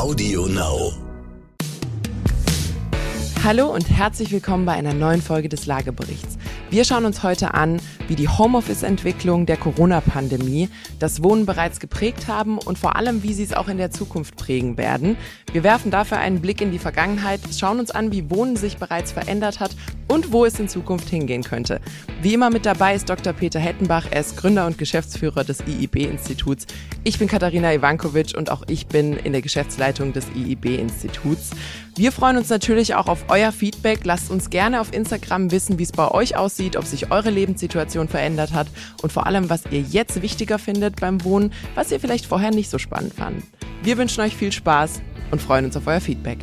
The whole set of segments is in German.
Audio Now. Hallo und herzlich willkommen bei einer neuen Folge des Lageberichts. Wir schauen uns heute an, wie die Homeoffice-Entwicklung der Corona-Pandemie das Wohnen bereits geprägt haben und vor allem, wie sie es auch in der Zukunft prägen werden. Wir werfen dafür einen Blick in die Vergangenheit, schauen uns an, wie Wohnen sich bereits verändert hat und wo es in Zukunft hingehen könnte. Wie immer mit dabei ist Dr. Peter Hettenbach, er ist Gründer und Geschäftsführer des IIB-Instituts. Ich bin Katharina Ivankovic und auch ich bin in der Geschäftsleitung des IIB-Instituts. Wir freuen uns natürlich auch auf euer Feedback. Lasst uns gerne auf Instagram wissen, wie es bei euch aussieht, ob sich eure Lebenssituation verändert hat und vor allem, was ihr jetzt wichtiger findet beim Wohnen, was ihr vielleicht vorher nicht so spannend fand. Wir wünschen euch viel Spaß und freuen uns auf euer Feedback.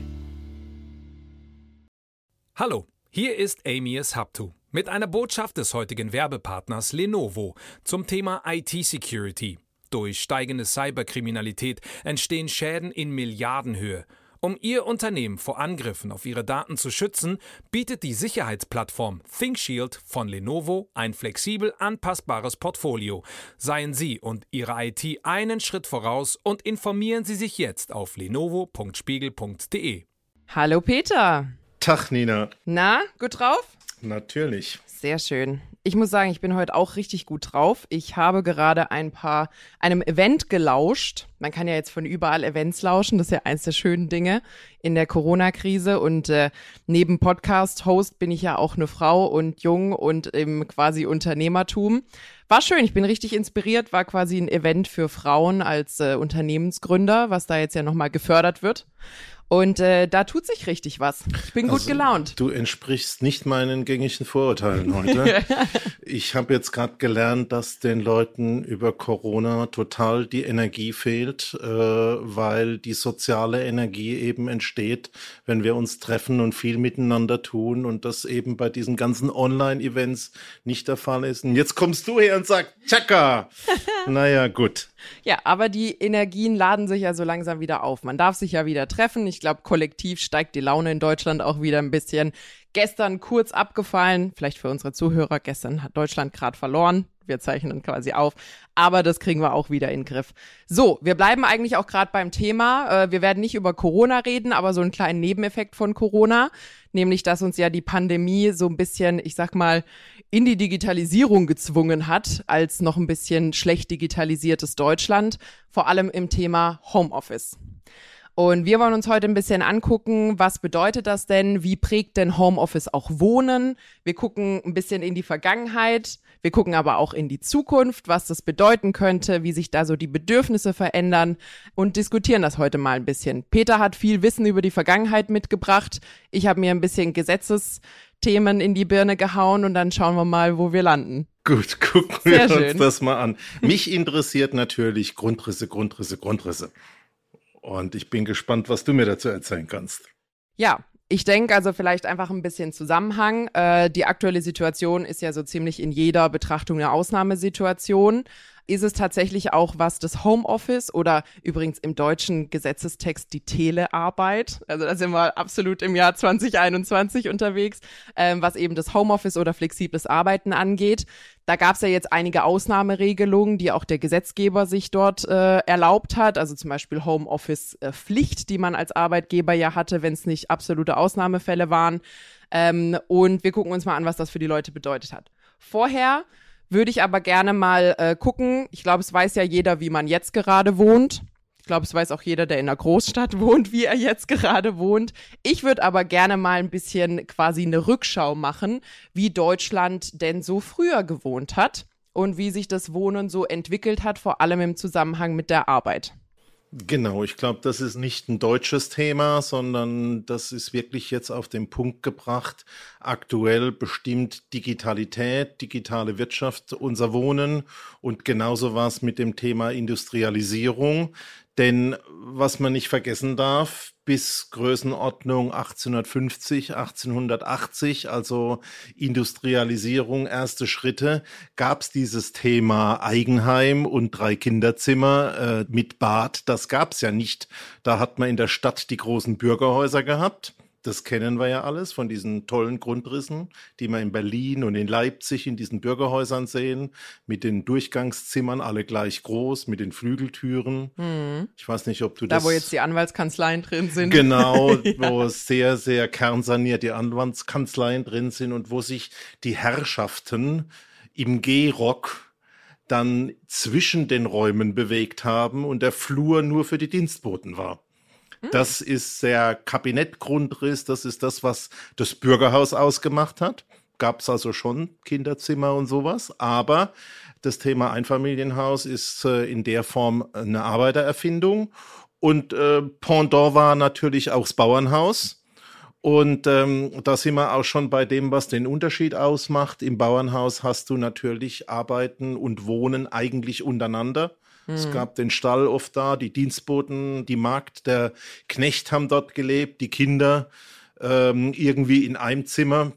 Hallo, hier ist Amias Haptu mit einer Botschaft des heutigen Werbepartners Lenovo zum Thema IT-Security. Durch steigende Cyberkriminalität entstehen Schäden in Milliardenhöhe. Um Ihr Unternehmen vor Angriffen auf Ihre Daten zu schützen, bietet die Sicherheitsplattform ThinkShield von Lenovo ein flexibel anpassbares Portfolio. Seien Sie und Ihre IT einen Schritt voraus und informieren Sie sich jetzt auf lenovo.spiegel.de. Hallo Peter. Tag, Nina. Na, gut drauf? Natürlich. Sehr schön. Ich muss sagen, ich bin heute auch richtig gut drauf. Ich habe gerade ein paar einem Event gelauscht. Man kann ja jetzt von überall Events lauschen. Das ist ja eins der schönen Dinge in der Corona-Krise. Und äh, neben Podcast-Host bin ich ja auch eine Frau und jung und im quasi Unternehmertum. War schön. Ich bin richtig inspiriert. War quasi ein Event für Frauen als äh, Unternehmensgründer, was da jetzt ja nochmal gefördert wird. Und äh, da tut sich richtig was. Ich bin also, gut gelaunt. Du entsprichst nicht meinen gängigen Vorurteilen heute. ich habe jetzt gerade gelernt, dass den Leuten über Corona total die Energie fehlt, äh, weil die soziale Energie eben entsteht, wenn wir uns treffen und viel miteinander tun und das eben bei diesen ganzen Online-Events nicht der Fall ist. Und jetzt kommst du her und sagst, Tschakka! naja, gut. Ja, aber die Energien laden sich ja so langsam wieder auf. Man darf sich ja wieder treffen. Ich glaube, kollektiv steigt die Laune in Deutschland auch wieder ein bisschen. Gestern kurz abgefallen, vielleicht für unsere Zuhörer, gestern hat Deutschland gerade verloren. Wir zeichnen quasi auf, aber das kriegen wir auch wieder in den Griff. So, wir bleiben eigentlich auch gerade beim Thema. Äh, wir werden nicht über Corona reden, aber so einen kleinen Nebeneffekt von Corona, nämlich dass uns ja die Pandemie so ein bisschen, ich sag mal, in die Digitalisierung gezwungen hat, als noch ein bisschen schlecht digitalisiertes Deutschland, vor allem im Thema Homeoffice. Und wir wollen uns heute ein bisschen angucken, was bedeutet das denn? Wie prägt denn Homeoffice auch Wohnen? Wir gucken ein bisschen in die Vergangenheit. Wir gucken aber auch in die Zukunft, was das bedeuten könnte, wie sich da so die Bedürfnisse verändern und diskutieren das heute mal ein bisschen. Peter hat viel Wissen über die Vergangenheit mitgebracht. Ich habe mir ein bisschen Gesetzesthemen in die Birne gehauen und dann schauen wir mal, wo wir landen. Gut, gucken Sehr wir schön. uns das mal an. Mich interessiert natürlich Grundrisse, Grundrisse, Grundrisse. Und ich bin gespannt, was du mir dazu erzählen kannst. Ja, ich denke also vielleicht einfach ein bisschen Zusammenhang. Äh, die aktuelle Situation ist ja so ziemlich in jeder Betrachtung eine Ausnahmesituation ist es tatsächlich auch was das Homeoffice oder übrigens im deutschen Gesetzestext die Telearbeit. Also da sind wir absolut im Jahr 2021 unterwegs, ähm, was eben das Homeoffice oder flexibles Arbeiten angeht. Da gab es ja jetzt einige Ausnahmeregelungen, die auch der Gesetzgeber sich dort äh, erlaubt hat. Also zum Beispiel Homeoffice-Pflicht, äh, die man als Arbeitgeber ja hatte, wenn es nicht absolute Ausnahmefälle waren. Ähm, und wir gucken uns mal an, was das für die Leute bedeutet hat. Vorher würde ich aber gerne mal äh, gucken. Ich glaube, es weiß ja jeder, wie man jetzt gerade wohnt. Ich glaube, es weiß auch jeder, der in einer Großstadt wohnt, wie er jetzt gerade wohnt. Ich würde aber gerne mal ein bisschen quasi eine Rückschau machen, wie Deutschland denn so früher gewohnt hat und wie sich das Wohnen so entwickelt hat, vor allem im Zusammenhang mit der Arbeit. Genau, ich glaube, das ist nicht ein deutsches Thema, sondern das ist wirklich jetzt auf den Punkt gebracht. Aktuell bestimmt Digitalität, digitale Wirtschaft unser Wohnen und genauso war es mit dem Thema Industrialisierung. Denn was man nicht vergessen darf, bis Größenordnung 1850, 1880, also Industrialisierung, erste Schritte, gab es dieses Thema Eigenheim und drei Kinderzimmer äh, mit Bad. Das gab es ja nicht. Da hat man in der Stadt die großen Bürgerhäuser gehabt. Das kennen wir ja alles von diesen tollen Grundrissen, die wir in Berlin und in Leipzig in diesen Bürgerhäusern sehen, mit den Durchgangszimmern, alle gleich groß, mit den Flügeltüren. Mhm. Ich weiß nicht, ob du da, das. Da, wo jetzt die Anwaltskanzleien drin sind. Genau, ja. wo sehr, sehr kernsaniert die Anwaltskanzleien drin sind und wo sich die Herrschaften im Gehrock dann zwischen den Räumen bewegt haben und der Flur nur für die Dienstboten war. Hm. Das ist der Kabinettgrundriss, das ist das, was das Bürgerhaus ausgemacht hat. Gab es also schon Kinderzimmer und sowas, aber das Thema Einfamilienhaus ist äh, in der Form eine Arbeitererfindung. Und äh, Pendant war natürlich auch das Bauernhaus. Und ähm, da sind wir auch schon bei dem, was den Unterschied ausmacht. Im Bauernhaus hast du natürlich Arbeiten und Wohnen eigentlich untereinander. Es hm. gab den Stall oft da, die Dienstboten, die Magd, der Knecht haben dort gelebt, die Kinder ähm, irgendwie in einem Zimmer.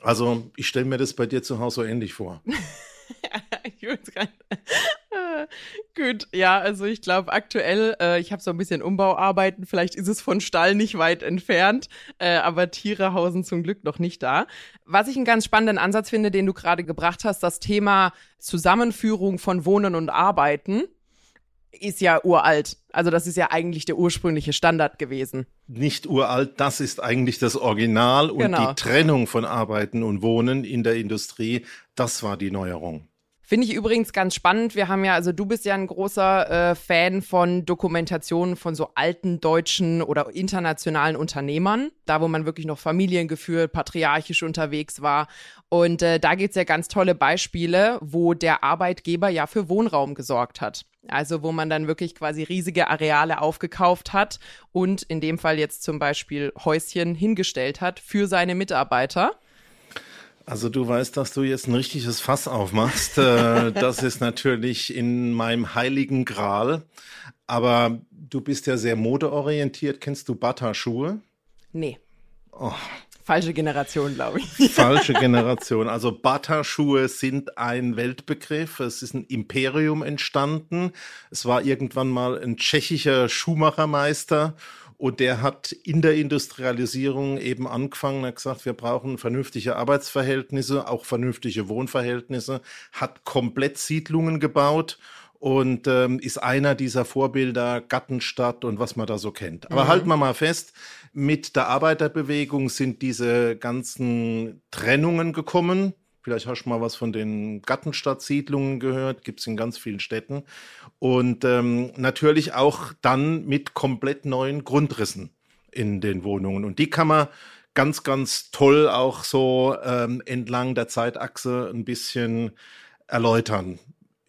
Also ich stelle mir das bei dir zu Hause so ähnlich vor. Gut, ja, also ich glaube aktuell, äh, ich habe so ein bisschen Umbauarbeiten, vielleicht ist es von Stall nicht weit entfernt, äh, aber Tiere hausen zum Glück noch nicht da. Was ich einen ganz spannenden Ansatz finde, den du gerade gebracht hast, das Thema Zusammenführung von Wohnen und Arbeiten ist ja uralt. Also das ist ja eigentlich der ursprüngliche Standard gewesen. Nicht uralt, das ist eigentlich das Original und genau. die Trennung von Arbeiten und Wohnen in der Industrie, das war die Neuerung. Finde ich übrigens ganz spannend. Wir haben ja, also du bist ja ein großer äh, Fan von Dokumentationen von so alten deutschen oder internationalen Unternehmern, da wo man wirklich noch familiengeführt, patriarchisch unterwegs war. Und äh, da gibt es ja ganz tolle Beispiele, wo der Arbeitgeber ja für Wohnraum gesorgt hat. Also wo man dann wirklich quasi riesige Areale aufgekauft hat und in dem Fall jetzt zum Beispiel Häuschen hingestellt hat für seine Mitarbeiter. Also du weißt, dass du jetzt ein richtiges Fass aufmachst. Äh, das ist natürlich in meinem heiligen Gral. Aber du bist ja sehr modeorientiert. Kennst du Bata-Schuhe? Nee. Oh. Falsche Generation, glaube ich. Falsche Generation. Also Bata-Schuhe sind ein Weltbegriff. Es ist ein Imperium entstanden. Es war irgendwann mal ein tschechischer Schuhmachermeister und der hat in der Industrialisierung eben angefangen, hat gesagt, wir brauchen vernünftige Arbeitsverhältnisse, auch vernünftige Wohnverhältnisse, hat komplett Siedlungen gebaut und ähm, ist einer dieser Vorbilder Gattenstadt und was man da so kennt. Aber mhm. halten wir mal fest, mit der Arbeiterbewegung sind diese ganzen Trennungen gekommen. Vielleicht hast du mal was von den Gattenstadtsiedlungen gehört, gibt es in ganz vielen Städten. Und ähm, natürlich auch dann mit komplett neuen Grundrissen in den Wohnungen. Und die kann man ganz, ganz toll auch so ähm, entlang der Zeitachse ein bisschen erläutern.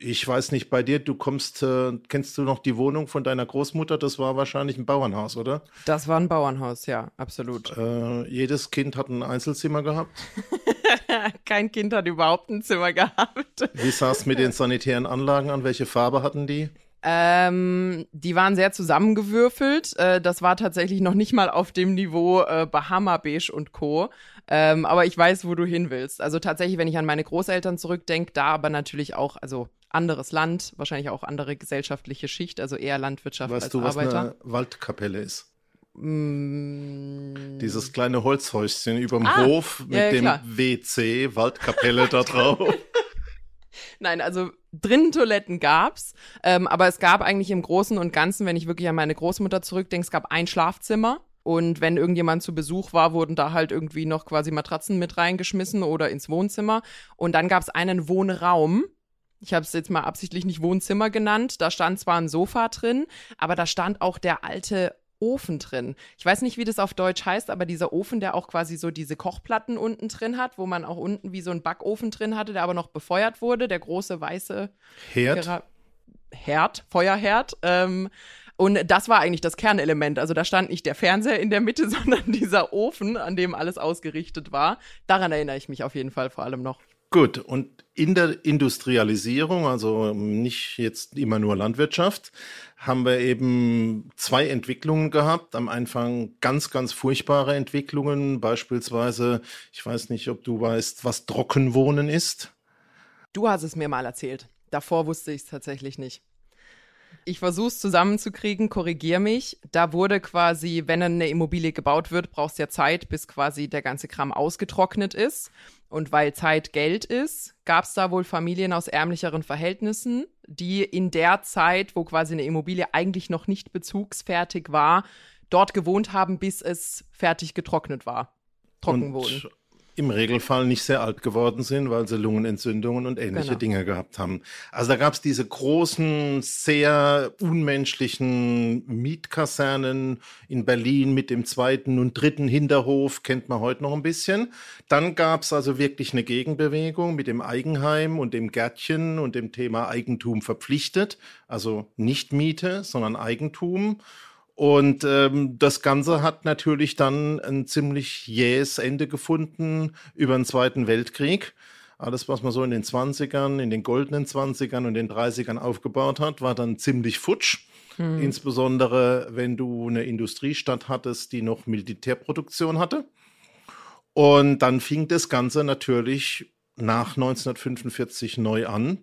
Ich weiß nicht, bei dir, du kommst, äh, kennst du noch die Wohnung von deiner Großmutter? Das war wahrscheinlich ein Bauernhaus, oder? Das war ein Bauernhaus, ja, absolut. Äh, jedes Kind hat ein Einzelzimmer gehabt? Kein Kind hat überhaupt ein Zimmer gehabt. Wie sah es mit den sanitären Anlagen an? Welche Farbe hatten die? Ähm, die waren sehr zusammengewürfelt. Äh, das war tatsächlich noch nicht mal auf dem Niveau äh, Bahama Beige und Co. Ähm, aber ich weiß, wo du hin willst. Also tatsächlich, wenn ich an meine Großeltern zurückdenke, da aber natürlich auch, also anderes Land, wahrscheinlich auch andere gesellschaftliche Schicht, also eher Landwirtschaft weißt als du, Arbeiter. Weißt du, was eine Waldkapelle ist? Mm. Dieses kleine Holzhäuschen überm ah, Hof mit ja, dem klar. WC, Waldkapelle da drauf. Nein, also drinnen Toiletten gab's, ähm, aber es gab eigentlich im Großen und Ganzen, wenn ich wirklich an meine Großmutter zurückdenke, es gab ein Schlafzimmer und wenn irgendjemand zu Besuch war, wurden da halt irgendwie noch quasi Matratzen mit reingeschmissen oder ins Wohnzimmer und dann gab's einen Wohnraum, ich habe es jetzt mal absichtlich nicht Wohnzimmer genannt. Da stand zwar ein Sofa drin, aber da stand auch der alte Ofen drin. Ich weiß nicht, wie das auf Deutsch heißt, aber dieser Ofen, der auch quasi so diese Kochplatten unten drin hat, wo man auch unten wie so einen Backofen drin hatte, der aber noch befeuert wurde, der große weiße Herd. Gera Herd, Feuerherd. Ähm, und das war eigentlich das Kernelement. Also da stand nicht der Fernseher in der Mitte, sondern dieser Ofen, an dem alles ausgerichtet war. Daran erinnere ich mich auf jeden Fall vor allem noch. Gut, und in der Industrialisierung, also nicht jetzt immer nur Landwirtschaft, haben wir eben zwei Entwicklungen gehabt. Am Anfang ganz, ganz furchtbare Entwicklungen, beispielsweise, ich weiß nicht, ob du weißt, was Trockenwohnen ist. Du hast es mir mal erzählt. Davor wusste ich es tatsächlich nicht. Ich versuche es zusammenzukriegen, korrigier mich. Da wurde quasi, wenn eine Immobilie gebaut wird, brauchst du ja Zeit, bis quasi der ganze Kram ausgetrocknet ist. Und weil Zeit Geld ist, gab es da wohl Familien aus ärmlicheren Verhältnissen, die in der Zeit, wo quasi eine Immobilie eigentlich noch nicht bezugsfertig war, dort gewohnt haben, bis es fertig getrocknet war. Trockenwohnen im Regelfall nicht sehr alt geworden sind, weil sie Lungenentzündungen und ähnliche genau. Dinge gehabt haben. Also da gab es diese großen, sehr unmenschlichen Mietkasernen in Berlin mit dem zweiten und dritten Hinterhof, kennt man heute noch ein bisschen. Dann gab es also wirklich eine Gegenbewegung mit dem Eigenheim und dem Gärtchen und dem Thema Eigentum verpflichtet. Also nicht Miete, sondern Eigentum. Und ähm, das Ganze hat natürlich dann ein ziemlich jähes Ende gefunden über den Zweiten Weltkrieg. Alles, was man so in den 20ern, in den goldenen 20ern und den 30ern aufgebaut hat, war dann ziemlich futsch. Hm. Insbesondere, wenn du eine Industriestadt hattest, die noch Militärproduktion hatte. Und dann fing das Ganze natürlich nach 1945 neu an.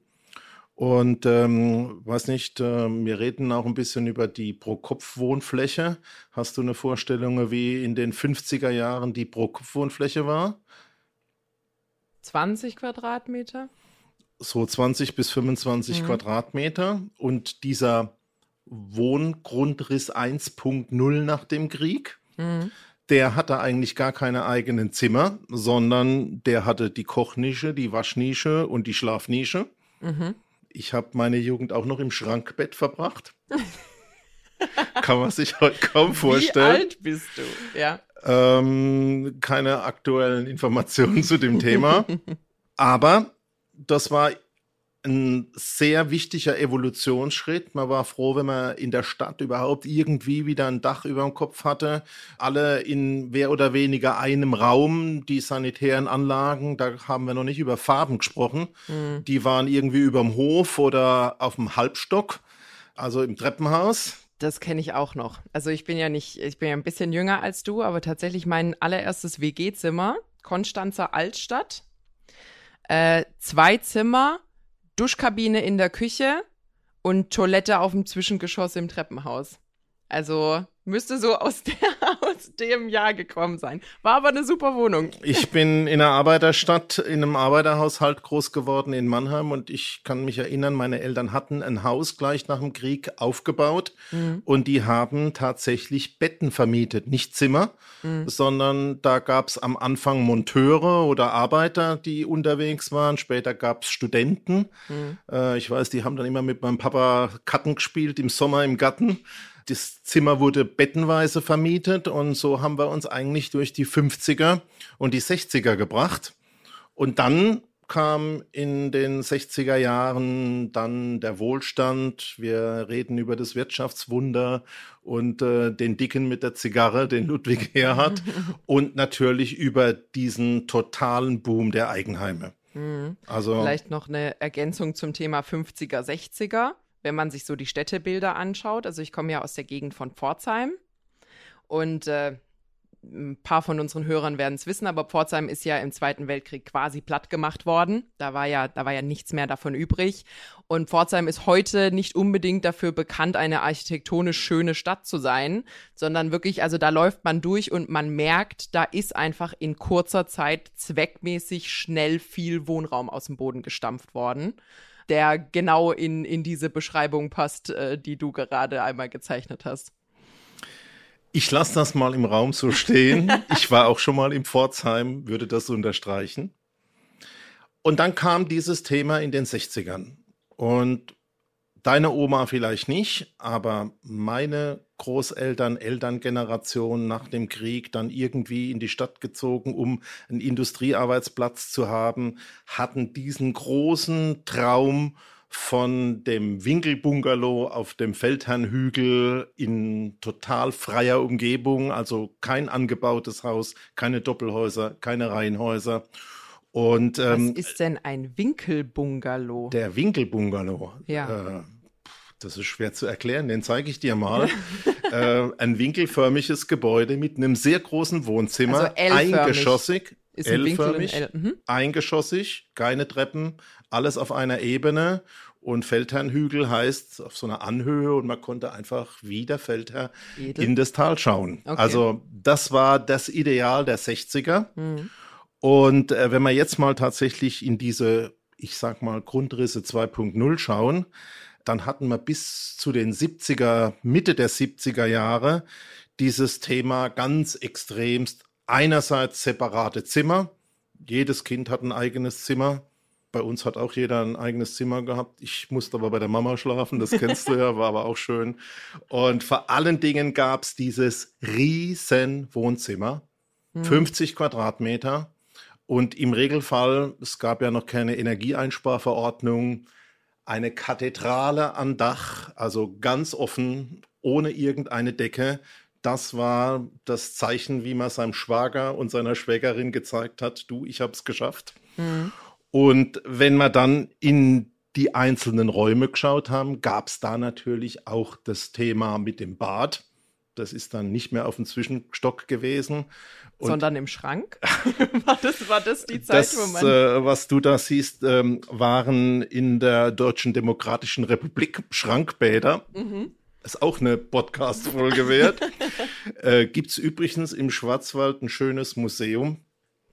Und ähm, weiß nicht, äh, wir reden auch ein bisschen über die Pro-Kopf-Wohnfläche. Hast du eine Vorstellung, wie in den 50er Jahren die Pro-Kopf-Wohnfläche war? 20 Quadratmeter? So 20 bis 25 mhm. Quadratmeter. Und dieser Wohngrundriss 1.0 nach dem Krieg, mhm. der hatte eigentlich gar keine eigenen Zimmer, sondern der hatte die Kochnische, die Waschnische und die Schlafnische. Mhm ich habe meine Jugend auch noch im Schrankbett verbracht. Kann man sich heute kaum vorstellen. Wie alt bist du? Ja. Ähm, keine aktuellen Informationen zu dem Thema. Aber das war ein sehr wichtiger Evolutionsschritt. Man war froh, wenn man in der Stadt überhaupt irgendwie wieder ein Dach über dem Kopf hatte. Alle in mehr oder weniger einem Raum. Die sanitären Anlagen, da haben wir noch nicht über Farben gesprochen. Mhm. Die waren irgendwie über dem Hof oder auf dem Halbstock, also im Treppenhaus. Das kenne ich auch noch. Also ich bin ja nicht, ich bin ja ein bisschen jünger als du, aber tatsächlich mein allererstes WG-Zimmer, Konstanzer Altstadt. Äh, zwei Zimmer, Duschkabine in der Küche und Toilette auf dem Zwischengeschoss im Treppenhaus. Also müsste so aus, der, aus dem Jahr gekommen sein. War aber eine super Wohnung. Ich bin in einer Arbeiterstadt, in einem Arbeiterhaushalt groß geworden in Mannheim und ich kann mich erinnern, meine Eltern hatten ein Haus gleich nach dem Krieg aufgebaut mhm. und die haben tatsächlich Betten vermietet, nicht Zimmer, mhm. sondern da gab es am Anfang Monteure oder Arbeiter, die unterwegs waren. Später gab es Studenten. Mhm. Äh, ich weiß, die haben dann immer mit meinem Papa Karten gespielt im Sommer im Garten das Zimmer wurde bettenweise vermietet und so haben wir uns eigentlich durch die 50er und die 60er gebracht. Und dann kam in den 60er Jahren dann der Wohlstand. Wir reden über das Wirtschaftswunder und äh, den Dicken mit der Zigarre, den Ludwig Erhard und natürlich über diesen totalen Boom der Eigenheime. Mhm. Also vielleicht noch eine Ergänzung zum Thema 50er, 60er wenn man sich so die Städtebilder anschaut. Also ich komme ja aus der Gegend von Pforzheim und äh, ein paar von unseren Hörern werden es wissen, aber Pforzheim ist ja im Zweiten Weltkrieg quasi platt gemacht worden. Da war ja, da war ja nichts mehr davon übrig. Und Pforzheim ist heute nicht unbedingt dafür bekannt, eine architektonisch schöne Stadt zu sein, sondern wirklich, also da läuft man durch und man merkt, da ist einfach in kurzer Zeit zweckmäßig schnell viel Wohnraum aus dem Boden gestampft worden der genau in, in diese Beschreibung passt, äh, die du gerade einmal gezeichnet hast. Ich lasse das mal im Raum so stehen. ich war auch schon mal im Pforzheim, würde das unterstreichen. Und dann kam dieses Thema in den 60ern. Und deine Oma vielleicht nicht, aber meine Großeltern, Elterngeneration nach dem Krieg dann irgendwie in die Stadt gezogen, um einen Industriearbeitsplatz zu haben, hatten diesen großen Traum von dem Winkelbungalow auf dem Feldherrnhügel in total freier Umgebung, also kein angebautes Haus, keine Doppelhäuser, keine Reihenhäuser. Und, ähm, Was ist denn ein Winkelbungalow? Der Winkelbungalow. Ja. Äh, das ist schwer zu erklären, den zeige ich dir mal. äh, ein winkelförmiges Gebäude mit einem sehr großen Wohnzimmer, also eingeschossig. Ist L-förmig, L mhm. eingeschossig, keine Treppen, alles auf einer Ebene Und Feldherrnhügel heißt auf so einer Anhöhe und man konnte einfach wie der Feldherr Edel. in das Tal schauen. Okay. Also das war das Ideal der 60er. Und äh, wenn wir jetzt mal tatsächlich in diese, ich sag mal, Grundrisse 2.0 schauen, dann hatten wir bis zu den 70er, Mitte der 70er Jahre dieses Thema ganz extremst. Einerseits separate Zimmer. Jedes Kind hat ein eigenes Zimmer. Bei uns hat auch jeder ein eigenes Zimmer gehabt. Ich musste aber bei der Mama schlafen, das kennst du ja, war aber auch schön. Und vor allen Dingen gab es dieses riesen Wohnzimmer, 50 Quadratmeter. Und im Regelfall, es gab ja noch keine Energieeinsparverordnung, eine Kathedrale an Dach, also ganz offen, ohne irgendeine Decke. Das war das Zeichen, wie man seinem Schwager und seiner Schwägerin gezeigt hat, du, ich habe es geschafft. Und wenn wir dann in die einzelnen Räume geschaut haben, gab es da natürlich auch das Thema mit dem Bad. Das ist dann nicht mehr auf dem Zwischenstock gewesen. Und Sondern im Schrank? war, das, war das die Zeit, das, wo man. äh, was du da siehst, ähm, waren in der Deutschen Demokratischen Republik Schrankbäder. Mhm. Ist auch eine Podcast-Folge wert. äh, Gibt es übrigens im Schwarzwald ein schönes Museum.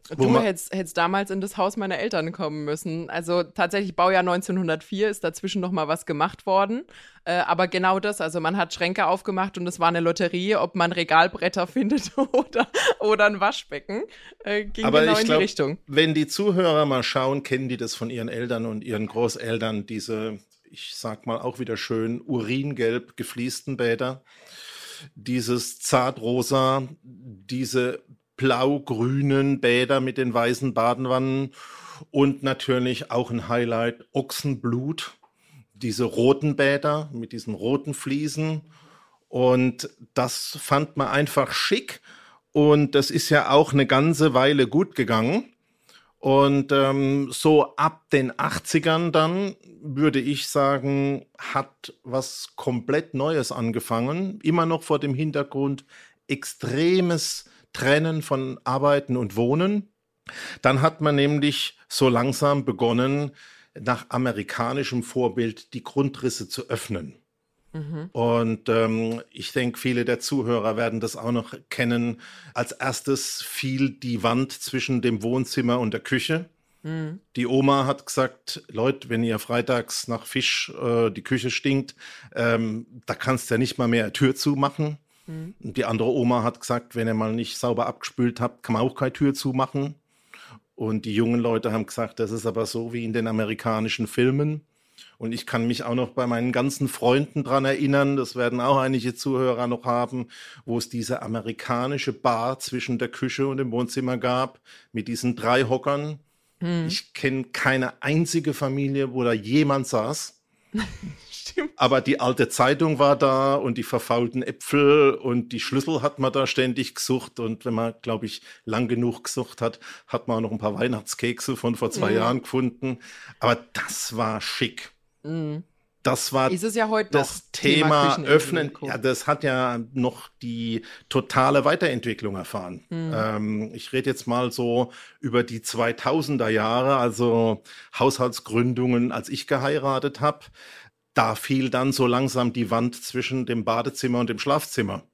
Du hättest, hättest damals in das Haus meiner Eltern kommen müssen. Also tatsächlich Baujahr 1904 ist dazwischen noch mal was gemacht worden. Äh, aber genau das, also man hat Schränke aufgemacht und es war eine Lotterie, ob man Regalbretter findet oder, oder ein Waschbecken. Äh, ging Aber genau ich in glaub, die Richtung. wenn die Zuhörer mal schauen, kennen die das von ihren Eltern und ihren Großeltern, diese, ich sag mal auch wieder schön, uringelb gefliesten Bäder, dieses zartrosa, diese blau-grünen Bäder mit den weißen Badenwannen und natürlich auch ein Highlight Ochsenblut, diese roten Bäder mit diesen roten Fliesen und das fand man einfach schick und das ist ja auch eine ganze Weile gut gegangen. Und ähm, so ab den 80ern dann, würde ich sagen, hat was komplett Neues angefangen. Immer noch vor dem Hintergrund extremes Trennen von Arbeiten und Wohnen. Dann hat man nämlich so langsam begonnen, nach amerikanischem Vorbild die Grundrisse zu öffnen. Und ähm, ich denke, viele der Zuhörer werden das auch noch kennen. Als erstes fiel die Wand zwischen dem Wohnzimmer und der Küche. Die Oma hat gesagt, Leute, wenn ihr freitags nach Fisch äh, die Küche stinkt, ähm, da kannst du ja nicht mal mehr eine Tür zumachen. Und die andere Oma hat gesagt, wenn ihr mal nicht sauber abgespült habt, kann man auch keine Tür zumachen. Und die jungen Leute haben gesagt, das ist aber so wie in den amerikanischen Filmen. Und ich kann mich auch noch bei meinen ganzen Freunden dran erinnern, das werden auch einige Zuhörer noch haben, wo es diese amerikanische Bar zwischen der Küche und dem Wohnzimmer gab, mit diesen drei Hockern. Ich kenne keine einzige Familie, wo da jemand saß. Stimmt. Aber die alte Zeitung war da und die verfaulten Äpfel und die Schlüssel hat man da ständig gesucht. Und wenn man, glaube ich, lang genug gesucht hat, hat man auch noch ein paar Weihnachtskekse von vor zwei Jahren gefunden. Aber das war schick. Das war ja heute das Thema Kücheninseln öffnen, ja, das hat ja noch die totale Weiterentwicklung erfahren. Hm. Ähm, ich rede jetzt mal so über die 2000er Jahre, also Haushaltsgründungen, als ich geheiratet habe. Da fiel dann so langsam die Wand zwischen dem Badezimmer und dem Schlafzimmer.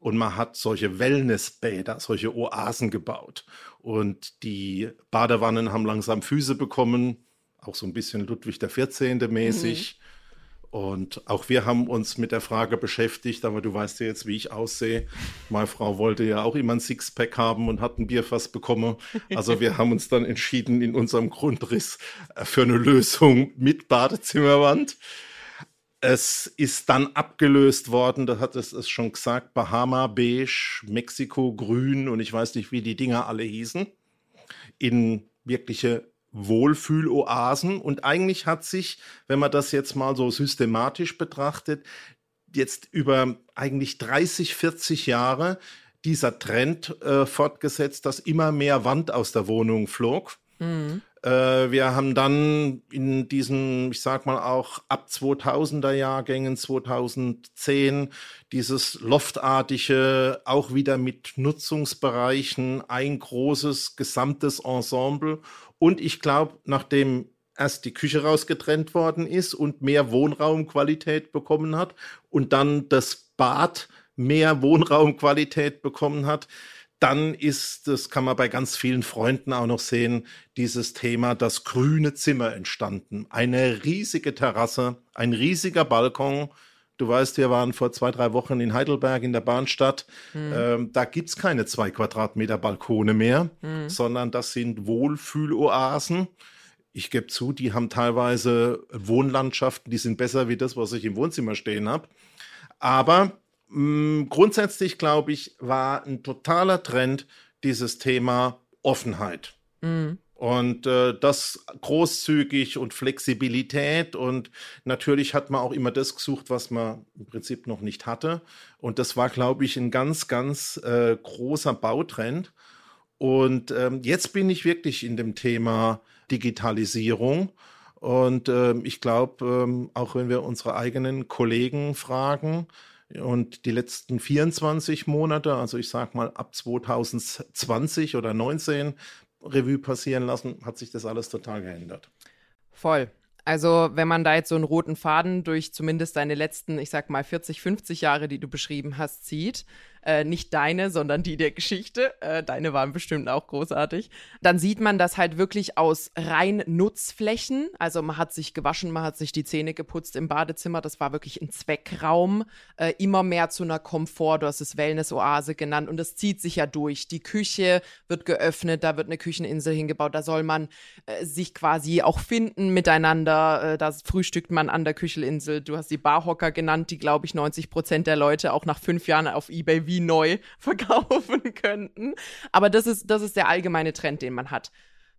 Und man hat solche Wellnessbäder, solche Oasen gebaut. Und die Badewannen haben langsam Füße bekommen, auch so ein bisschen Ludwig XIV. mäßig. Und auch wir haben uns mit der Frage beschäftigt, aber du weißt ja jetzt, wie ich aussehe. Meine Frau wollte ja auch immer ein Sixpack haben und hat ein Bierfass bekommen. Also wir haben uns dann entschieden in unserem Grundriss äh, für eine Lösung mit Badezimmerwand. Es ist dann abgelöst worden, da hat es, es schon gesagt, Bahama Beige, Mexiko Grün und ich weiß nicht, wie die Dinger alle hießen, in wirkliche Wohlfühloasen. Und eigentlich hat sich, wenn man das jetzt mal so systematisch betrachtet, jetzt über eigentlich 30, 40 Jahre dieser Trend äh, fortgesetzt, dass immer mehr Wand aus der Wohnung flog. Äh, wir haben dann in diesen, ich sag mal auch ab 2000er Jahrgängen, 2010, dieses loftartige, auch wieder mit Nutzungsbereichen, ein großes gesamtes Ensemble. Und ich glaube, nach dem erst die Küche rausgetrennt worden ist und mehr Wohnraumqualität bekommen hat und dann das Bad mehr Wohnraumqualität bekommen hat, dann ist, das kann man bei ganz vielen Freunden auch noch sehen, dieses Thema das grüne Zimmer entstanden. Eine riesige Terrasse, ein riesiger Balkon. Du weißt, wir waren vor zwei, drei Wochen in Heidelberg in der Bahnstadt. Mhm. Ähm, da gibt's keine zwei Quadratmeter Balkone mehr, mhm. sondern das sind Wohlfühloasen. Ich gebe zu, die haben teilweise Wohnlandschaften, die sind besser wie das, was ich im Wohnzimmer stehen habe. Aber mh, mm, grundsätzlich, glaube ich, war ein totaler Trend dieses Thema Offenheit. Mhm. Und äh, das großzügig und Flexibilität. Und natürlich hat man auch immer das gesucht, was man im Prinzip noch nicht hatte. Und das war, glaube ich, ein ganz, ganz äh, großer Bautrend. Und ähm, jetzt bin ich wirklich in dem Thema Digitalisierung. Und ähm, ich glaube, ähm, auch wenn wir unsere eigenen Kollegen fragen, und die letzten 24 Monate, also ich sage mal ab 2020 oder 19 Revue passieren lassen, hat sich das alles total geändert. Voll. Also, wenn man da jetzt so einen roten Faden durch zumindest deine letzten, ich sag mal, 40, 50 Jahre, die du beschrieben hast, zieht, äh, nicht deine, sondern die der Geschichte, äh, deine waren bestimmt auch großartig, dann sieht man das halt wirklich aus rein Nutzflächen. Also man hat sich gewaschen, man hat sich die Zähne geputzt im Badezimmer, das war wirklich ein Zweckraum, äh, immer mehr zu einer Komfort, du hast es Wellness-Oase genannt und das zieht sich ja durch. Die Küche wird geöffnet, da wird eine Kücheninsel hingebaut, da soll man äh, sich quasi auch finden miteinander, äh, da frühstückt man an der Kücheninsel. Du hast die Barhocker genannt, die, glaube ich, 90 Prozent der Leute auch nach fünf Jahren auf Ebay wie neu verkaufen könnten. Aber das ist, das ist der allgemeine Trend, den man hat.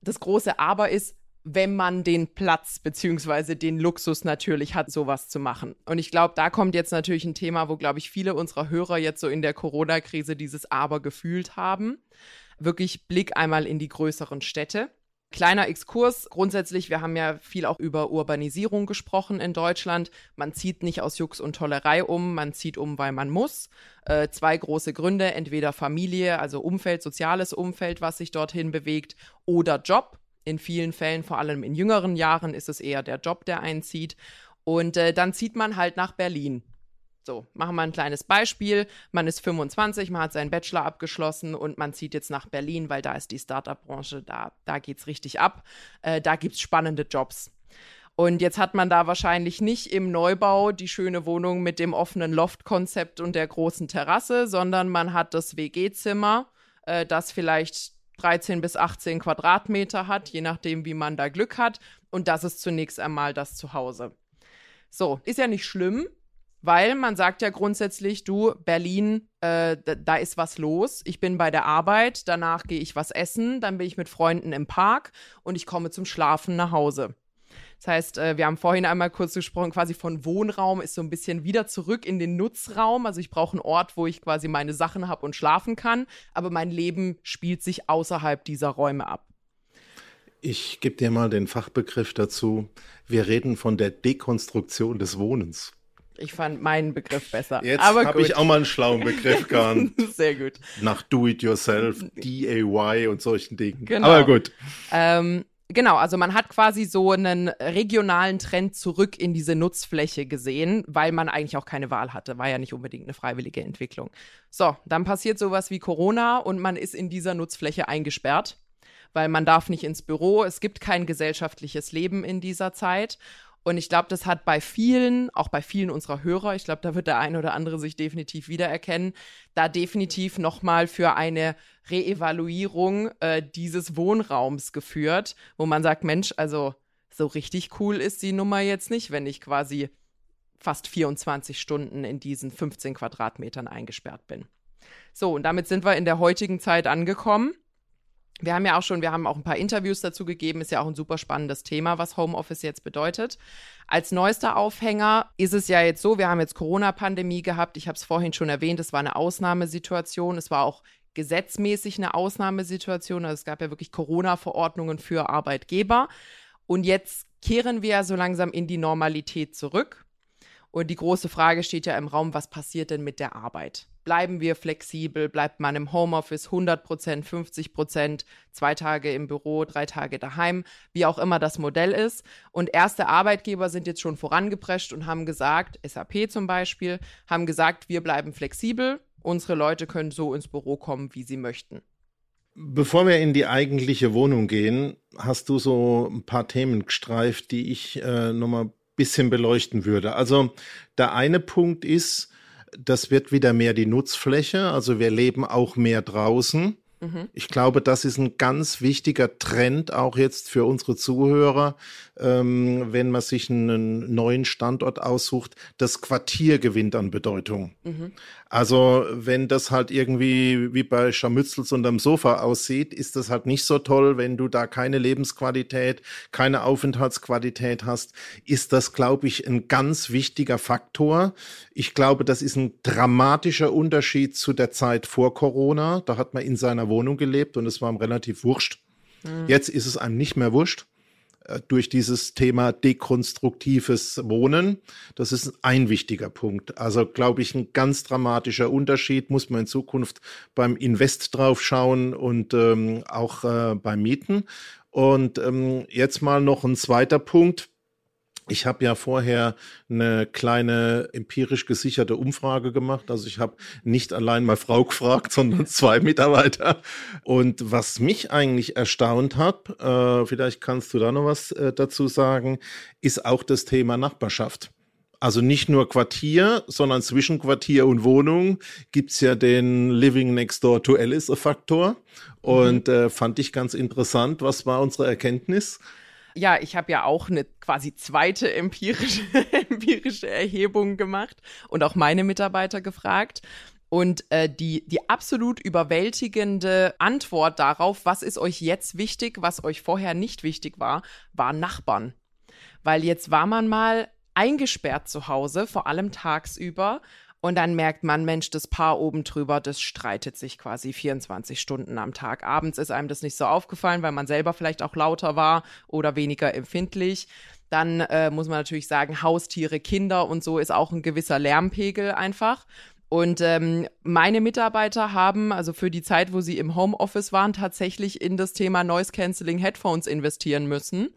Das große Aber ist, wenn man den Platz beziehungsweise den Luxus natürlich hat, sowas zu machen. Und ich glaube, da kommt jetzt natürlich ein Thema, wo, glaube ich, viele unserer Hörer jetzt so in der Corona-Krise dieses Aber gefühlt haben. Wirklich Blick einmal in die größeren Städte. Kleiner Exkurs. Grundsätzlich, wir haben ja viel auch über Urbanisierung gesprochen in Deutschland. Man zieht nicht aus Jux und Tollerei um, man zieht um, weil man muss. Äh, zwei große Gründe, entweder Familie, also Umfeld, soziales Umfeld, was sich dorthin bewegt, oder Job. In vielen Fällen, vor allem in jüngeren Jahren, ist es eher der Job, der einzieht. Und äh, dann zieht man halt nach Berlin. So, machen wir ein kleines Beispiel. Man ist 25, man hat seinen Bachelor abgeschlossen und man zieht jetzt nach Berlin, weil da ist die Startup-Branche, da, da geht es richtig ab. Äh, da gibt es spannende Jobs. Und jetzt hat man da wahrscheinlich nicht im Neubau die schöne Wohnung mit dem offenen Loft-Konzept und der großen Terrasse, sondern man hat das WG-Zimmer, äh, das vielleicht 13 bis 18 Quadratmeter hat, je nachdem, wie man da Glück hat. Und das ist zunächst einmal das Zuhause. So, ist ja nicht schlimm, weil man sagt ja grundsätzlich, du, Berlin, äh, da, da, ist was los. Ich bin bei der Arbeit, danach gehe ich was essen, dann bin ich mit Freunden im Park und ich komme zum Schlafen nach Hause. Das heißt, äh, wir haben vorhin einmal kurz gesprochen, quasi von Wohnraum ist so ein bisschen wieder zurück in den Nutzraum. Also ich brauche einen Ort, wo ich quasi meine Sachen habe und schlafen kann, aber mein Leben spielt sich außerhalb dieser Räume ab. Ich gebe dir mal den Fachbegriff dazu. Wir reden von der Dekonstruktion des Wohnens. Ich fand meinen Begriff besser. Jetzt habe ich auch mal einen schlauen Begriff gehabt. Sehr gut. Nach Do-it-yourself, DIY und solchen Dingen. Genau. Aber gut. Ähm, genau, also man hat quasi so einen regionalen Trend zurück in diese Nutzfläche gesehen, weil man eigentlich auch keine Wahl hatte. War ja nicht unbedingt eine freiwillige Entwicklung. So, dann passiert sowas wie Corona und man ist in dieser Nutzfläche eingesperrt, weil man darf nicht ins Büro. Es gibt kein gesellschaftliches Leben in dieser Zeit. Und ich glaube, das hat bei vielen, auch bei vielen unserer Hörer, ich glaube, da wird der eine oder andere sich definitiv wiedererkennen, da definitiv nochmal für eine Reevaluierung äh, dieses Wohnraums geführt, wo man sagt, Mensch, also so richtig cool ist die Nummer jetzt nicht, wenn ich quasi fast 24 Stunden in diesen 15 Quadratmetern eingesperrt bin. So, und damit sind wir in der heutigen Zeit angekommen. Wir haben ja auch schon, wir haben auch ein paar Interviews dazu gegeben, ist ja auch ein super spannendes Thema, was Homeoffice jetzt bedeutet. Als neuester Aufhänger ist es ja jetzt so, wir haben jetzt Corona-Pandemie gehabt, ich habe es vorhin schon erwähnt, es war eine Ausnahmesituation, es war auch gesetzmäßig eine Ausnahmesituation, also es gab ja wirklich Corona-Verordnungen für Arbeitgeber. Und jetzt kehren wir so langsam in die Normalität zurück. Und die große Frage steht ja im Raum, was passiert denn mit der Arbeit? Bleiben wir flexibel? Bleibt man im Homeoffice 100 Prozent, 50 Prozent, zwei Tage im Büro, drei Tage daheim, wie auch immer das Modell ist. Und erste Arbeitgeber sind jetzt schon vorangeprescht und haben gesagt, SAP zum Beispiel, haben gesagt, wir bleiben flexibel. Unsere Leute können so ins Büro kommen, wie sie möchten. Bevor wir in die eigentliche Wohnung gehen, hast du so ein paar Themen gestreift, die ich äh, nochmal bisschen beleuchten würde. Also der eine Punkt ist, das wird wieder mehr die Nutzfläche. Also wir leben auch mehr draußen. Mhm. Ich glaube, das ist ein ganz wichtiger Trend auch jetzt für unsere Zuhörer, ähm, wenn man sich einen neuen Standort aussucht. Das Quartier gewinnt an Bedeutung. Mhm. Also wenn das halt irgendwie wie bei Scharmützels unterm Sofa aussieht, ist das halt nicht so toll, wenn du da keine Lebensqualität, keine Aufenthaltsqualität hast, ist das, glaube ich, ein ganz wichtiger Faktor. Ich glaube, das ist ein dramatischer Unterschied zu der Zeit vor Corona. Da hat man in seiner Wohnung gelebt und es war ihm relativ wurscht. Mhm. Jetzt ist es einem nicht mehr wurscht. Äh, durch dieses Thema dekonstruktives Wohnen. Das ist ein wichtiger Punkt. Also glaube ich, ein ganz dramatischer Unterschied. Muss man in Zukunft beim Invest drauf schauen und ähm, auch äh, beim Mieten. Und ähm, jetzt mal noch ein zweiter Punkt. Ich habe ja vorher eine kleine empirisch gesicherte Umfrage gemacht. Also ich habe nicht allein mal Frau gefragt, sondern zwei Mitarbeiter. Und was mich eigentlich erstaunt hat, äh, vielleicht kannst du da noch was äh, dazu sagen, ist auch das Thema Nachbarschaft. Also nicht nur Quartier, sondern zwischen Quartier und Wohnung gibt's ja den Living Next Door to Alice Faktor. Und mhm. äh, fand ich ganz interessant. Was war unsere Erkenntnis? Ja, ich habe ja auch eine quasi zweite empirische, empirische Erhebung gemacht und auch meine Mitarbeiter gefragt. Und äh, die, die absolut überwältigende Antwort darauf, was ist euch jetzt wichtig, was euch vorher nicht wichtig war, war Nachbarn. Weil jetzt war man mal eingesperrt zu Hause, vor allem tagsüber, und dann merkt man, Mensch, das Paar oben drüber, das streitet sich quasi 24 Stunden am Tag. Abends ist einem das nicht so aufgefallen, weil man selber vielleicht auch lauter war oder weniger empfindlich. Dann äh, muss man natürlich sagen, Haustiere, Kinder und so ist auch ein gewisser Lärmpegel einfach. Und ähm, meine Mitarbeiter haben also für die Zeit, wo sie im Homeoffice waren, tatsächlich in das Thema Noise Cancelling Headphones investieren müssen,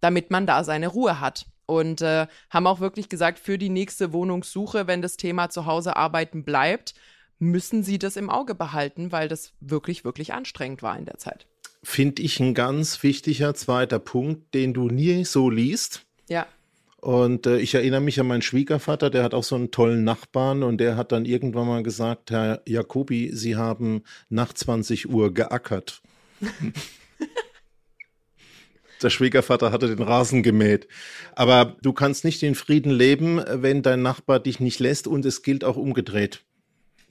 damit man da seine Ruhe hat und äh, haben auch wirklich gesagt, für die nächste Wohnungssuche, wenn das Thema zu Hause arbeiten bleibt, müssen sie das im Auge behalten, weil das wirklich, wirklich anstrengend war in der Zeit. Finde ich ein ganz wichtiger zweiter Punkt, den du nie so liest. Ja. Und äh, ich erinnere mich an meinen Schwiegervater, der hat auch so einen tollen Nachbarn und der hat dann irgendwann mal gesagt, Herr Jacobi, Sie haben nach 20 Uhr geackert. Der Schwiegervater hatte den Rasen gemäht. Aber du kannst nicht in Frieden leben, wenn dein Nachbar dich nicht lässt und es gilt auch umgedreht.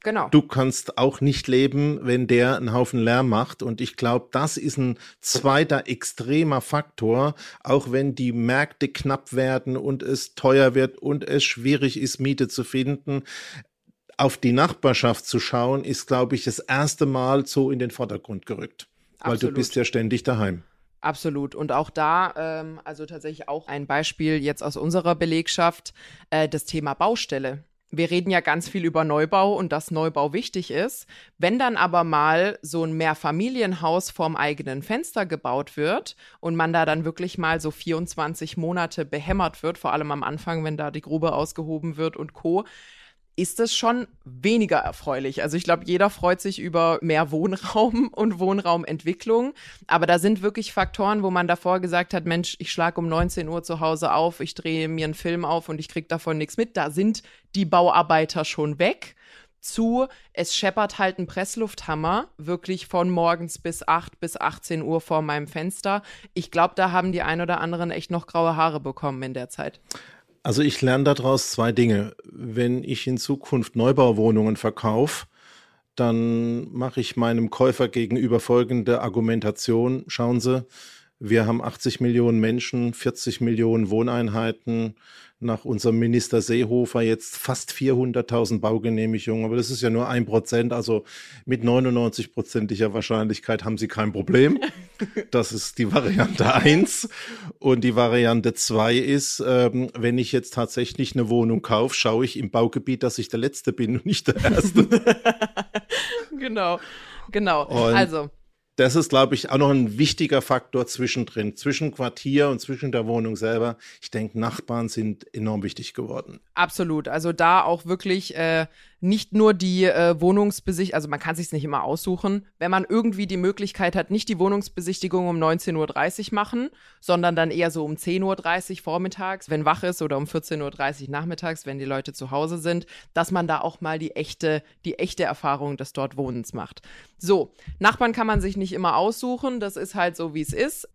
Genau. Du kannst auch nicht leben, wenn der einen Haufen Lärm macht. Und ich glaube, das ist ein zweiter extremer Faktor, auch wenn die Märkte knapp werden und es teuer wird und es schwierig ist, Miete zu finden. Auf die Nachbarschaft zu schauen, ist, glaube ich, das erste Mal so in den Vordergrund gerückt. Absolut. Weil du bist ja ständig daheim. Absolut. Und auch da, ähm, also tatsächlich auch ein Beispiel jetzt aus unserer Belegschaft, äh, das Thema Baustelle. Wir reden ja ganz viel über Neubau und dass Neubau wichtig ist. Wenn dann aber mal so ein Mehrfamilienhaus vorm eigenen Fenster gebaut wird und man da dann wirklich mal so 24 Monate behämmert wird, vor allem am Anfang, wenn da die Grube ausgehoben wird und Co., ist es schon weniger erfreulich. Also ich glaube, jeder freut sich über mehr Wohnraum und Wohnraumentwicklung. Aber da sind wirklich Faktoren, wo man davor gesagt hat, Mensch, ich schlage um 19 Uhr zu Hause auf, ich drehe mir einen Film auf und ich kriege davon nichts mit. Da sind die Bauarbeiter schon weg. Zu, es scheppert halt ein Presslufthammer, wirklich von morgens bis 8 bis 18 Uhr vor meinem Fenster. Ich glaube, da haben die ein oder anderen echt noch graue Haare bekommen in der Zeit. Also ich lerne daraus zwei Dinge. Wenn ich in Zukunft Neubauwohnungen verkaufe, dann mache ich meinem Käufer gegenüber folgende Argumentation. Schauen Sie, wir haben 80 Millionen Menschen, 40 Millionen Wohneinheiten. Nach unserem Minister Seehofer jetzt fast 400.000 Baugenehmigungen. Aber das ist ja nur ein Prozent. Also mit 99-prozentiger Wahrscheinlichkeit haben Sie kein Problem. Das ist die Variante eins Und die Variante zwei ist, ähm, wenn ich jetzt tatsächlich eine Wohnung kaufe, schaue ich im Baugebiet, dass ich der Letzte bin und nicht der Erste. genau, genau. Und also das ist, glaube ich, auch noch ein wichtiger Faktor zwischendrin, zwischen Quartier und zwischen der Wohnung selber. Ich denke, Nachbarn sind enorm wichtig geworden. Absolut. Also da auch wirklich äh, nicht nur die äh, Wohnungsbesichtigung, also man kann sich nicht immer aussuchen, wenn man irgendwie die Möglichkeit hat, nicht die Wohnungsbesichtigung um 19.30 Uhr machen, sondern dann eher so um 10.30 Uhr vormittags, wenn wach ist, oder um 14.30 Uhr nachmittags, wenn die Leute zu Hause sind, dass man da auch mal die echte, die echte Erfahrung des dort Wohnens macht. So, Nachbarn kann man sich nicht immer aussuchen, das ist halt so, wie es ist.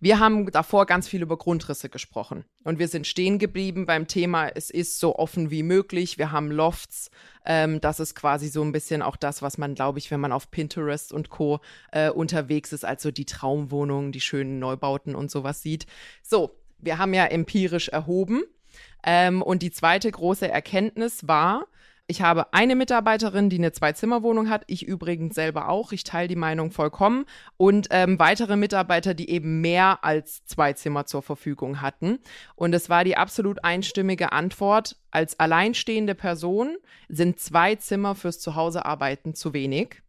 Wir haben davor ganz viel über Grundrisse gesprochen und wir sind stehen geblieben beim Thema, es ist so offen wie möglich. Wir haben Lofts, ähm, das ist quasi so ein bisschen auch das, was man, glaube ich, wenn man auf Pinterest und Co. Äh, unterwegs ist, also die Traumwohnungen, die schönen Neubauten und sowas sieht. So, wir haben ja empirisch erhoben. Ähm, und die zweite große Erkenntnis war, ich habe eine Mitarbeiterin, die eine Zwei-Zimmer-Wohnung hat. Ich übrigens selber auch. Ich teile die Meinung vollkommen. Und ähm, weitere Mitarbeiter, die eben mehr als zwei Zimmer zur Verfügung hatten. Und es war die absolut einstimmige Antwort. Als alleinstehende Person sind zwei Zimmer fürs Zuhausearbeiten zu wenig.